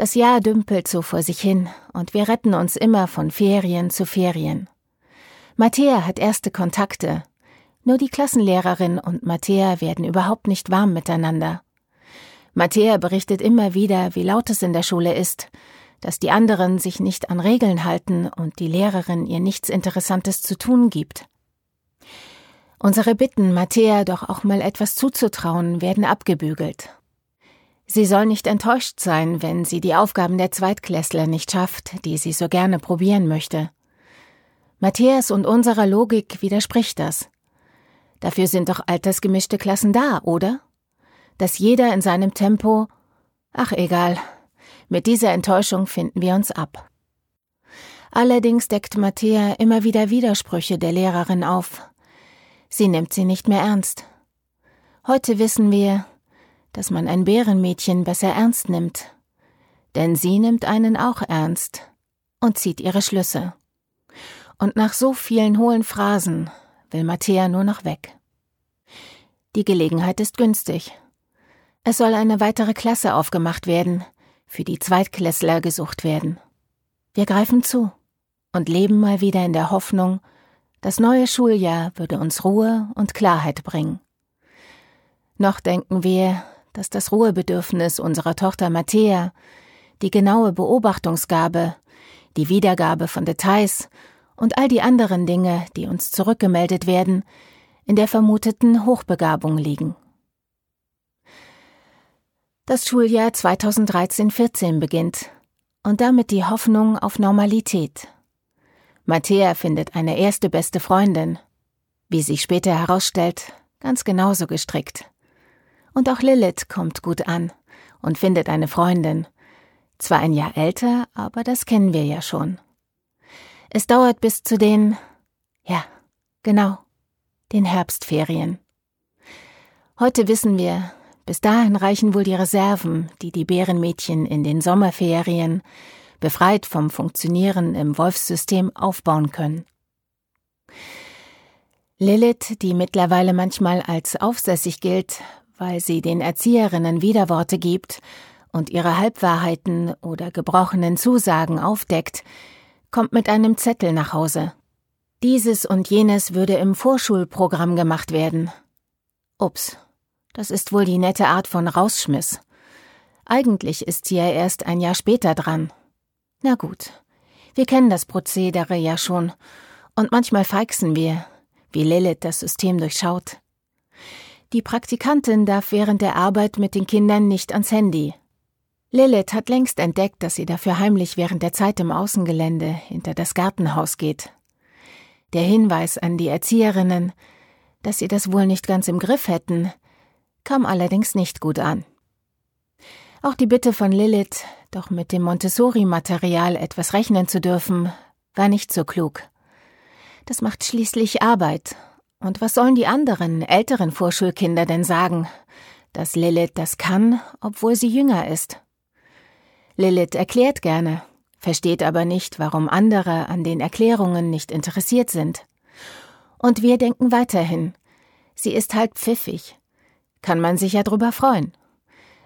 Das Jahr dümpelt so vor sich hin und wir retten uns immer von Ferien zu Ferien. Matthäa hat erste Kontakte. Nur die Klassenlehrerin und Matthäa werden überhaupt nicht warm miteinander. Matthäa berichtet immer wieder, wie laut es in der Schule ist, dass die anderen sich nicht an Regeln halten und die Lehrerin ihr nichts Interessantes zu tun gibt. Unsere Bitten, Matthäa doch auch mal etwas zuzutrauen, werden abgebügelt. Sie soll nicht enttäuscht sein, wenn sie die Aufgaben der Zweitklässler nicht schafft, die sie so gerne probieren möchte. Matthias und unserer Logik widerspricht das. Dafür sind doch altersgemischte Klassen da, oder? Dass jeder in seinem Tempo. Ach egal, mit dieser Enttäuschung finden wir uns ab. Allerdings deckt Matthäa immer wieder Widersprüche der Lehrerin auf. Sie nimmt sie nicht mehr ernst. Heute wissen wir, dass man ein Bärenmädchen besser ernst nimmt. Denn sie nimmt einen auch ernst und zieht ihre Schlüsse. Und nach so vielen hohlen Phrasen will Matthäa nur noch weg. Die Gelegenheit ist günstig. Es soll eine weitere Klasse aufgemacht werden, für die Zweitklässler gesucht werden. Wir greifen zu und leben mal wieder in der Hoffnung, das neue Schuljahr würde uns Ruhe und Klarheit bringen. Noch denken wir, dass das Ruhebedürfnis unserer Tochter Matthäa, die genaue Beobachtungsgabe, die Wiedergabe von Details und all die anderen Dinge, die uns zurückgemeldet werden, in der vermuteten Hochbegabung liegen. Das Schuljahr 2013-14 beginnt und damit die Hoffnung auf Normalität. Matthäa findet eine erste beste Freundin, wie sich später herausstellt, ganz genauso gestrickt. Und auch Lilith kommt gut an und findet eine Freundin. Zwar ein Jahr älter, aber das kennen wir ja schon. Es dauert bis zu den, ja, genau, den Herbstferien. Heute wissen wir, bis dahin reichen wohl die Reserven, die die Bärenmädchen in den Sommerferien, befreit vom Funktionieren im Wolfssystem, aufbauen können. Lilith, die mittlerweile manchmal als aufsässig gilt, weil sie den Erzieherinnen Widerworte gibt und ihre Halbwahrheiten oder gebrochenen Zusagen aufdeckt, kommt mit einem Zettel nach Hause. Dieses und jenes würde im Vorschulprogramm gemacht werden. Ups, das ist wohl die nette Art von Rausschmiss. Eigentlich ist sie ja erst ein Jahr später dran. Na gut, wir kennen das Prozedere ja schon, und manchmal feixen wir, wie Lilith das System durchschaut. Die Praktikantin darf während der Arbeit mit den Kindern nicht ans Handy. Lilith hat längst entdeckt, dass sie dafür heimlich während der Zeit im Außengelände hinter das Gartenhaus geht. Der Hinweis an die Erzieherinnen, dass sie das wohl nicht ganz im Griff hätten, kam allerdings nicht gut an. Auch die Bitte von Lilith, doch mit dem Montessori-Material etwas rechnen zu dürfen, war nicht so klug. Das macht schließlich Arbeit. Und was sollen die anderen, älteren Vorschulkinder denn sagen, dass Lilith das kann, obwohl sie jünger ist? Lilith erklärt gerne, versteht aber nicht, warum andere an den Erklärungen nicht interessiert sind. Und wir denken weiterhin, sie ist halt pfiffig, kann man sich ja drüber freuen.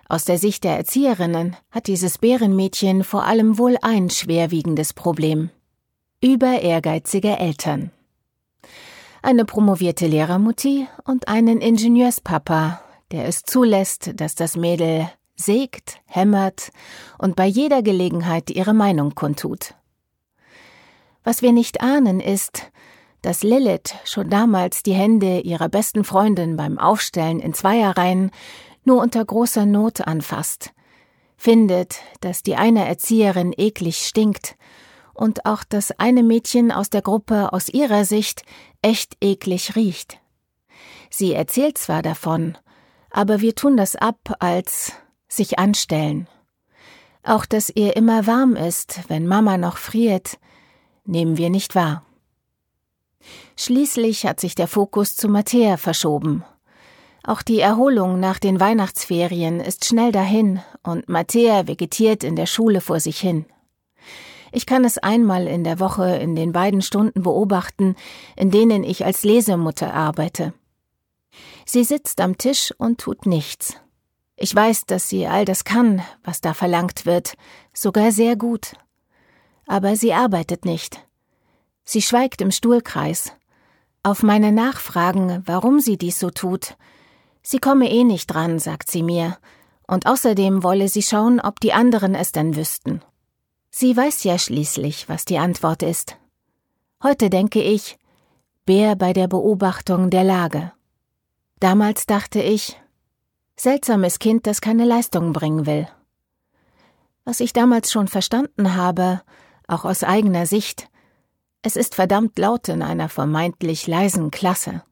Aus der Sicht der Erzieherinnen hat dieses Bärenmädchen vor allem wohl ein schwerwiegendes Problem. Über ehrgeizige Eltern. Eine promovierte Lehrermutti und einen Ingenieurspapa, der es zulässt, dass das Mädel sägt, hämmert und bei jeder Gelegenheit ihre Meinung kundtut. Was wir nicht ahnen ist, dass Lilith schon damals die Hände ihrer besten Freundin beim Aufstellen in Zweierreihen nur unter großer Not anfasst, findet, dass die eine Erzieherin eklig stinkt und auch das eine Mädchen aus der Gruppe aus ihrer Sicht echt eklig riecht. Sie erzählt zwar davon, aber wir tun das ab als sich anstellen. Auch dass ihr immer warm ist, wenn Mama noch friert, nehmen wir nicht wahr. Schließlich hat sich der Fokus zu Mattea verschoben. Auch die Erholung nach den Weihnachtsferien ist schnell dahin und Mattea vegetiert in der Schule vor sich hin. Ich kann es einmal in der Woche in den beiden Stunden beobachten, in denen ich als Lesemutter arbeite. Sie sitzt am Tisch und tut nichts. Ich weiß, dass sie all das kann, was da verlangt wird, sogar sehr gut. Aber sie arbeitet nicht. Sie schweigt im Stuhlkreis. Auf meine Nachfragen, warum sie dies so tut, sie komme eh nicht dran, sagt sie mir, und außerdem wolle sie schauen, ob die anderen es denn wüssten. Sie weiß ja schließlich, was die Antwort ist. Heute denke ich, Bär bei der Beobachtung der Lage. Damals dachte ich, seltsames Kind, das keine Leistung bringen will. Was ich damals schon verstanden habe, auch aus eigener Sicht, es ist verdammt laut in einer vermeintlich leisen Klasse.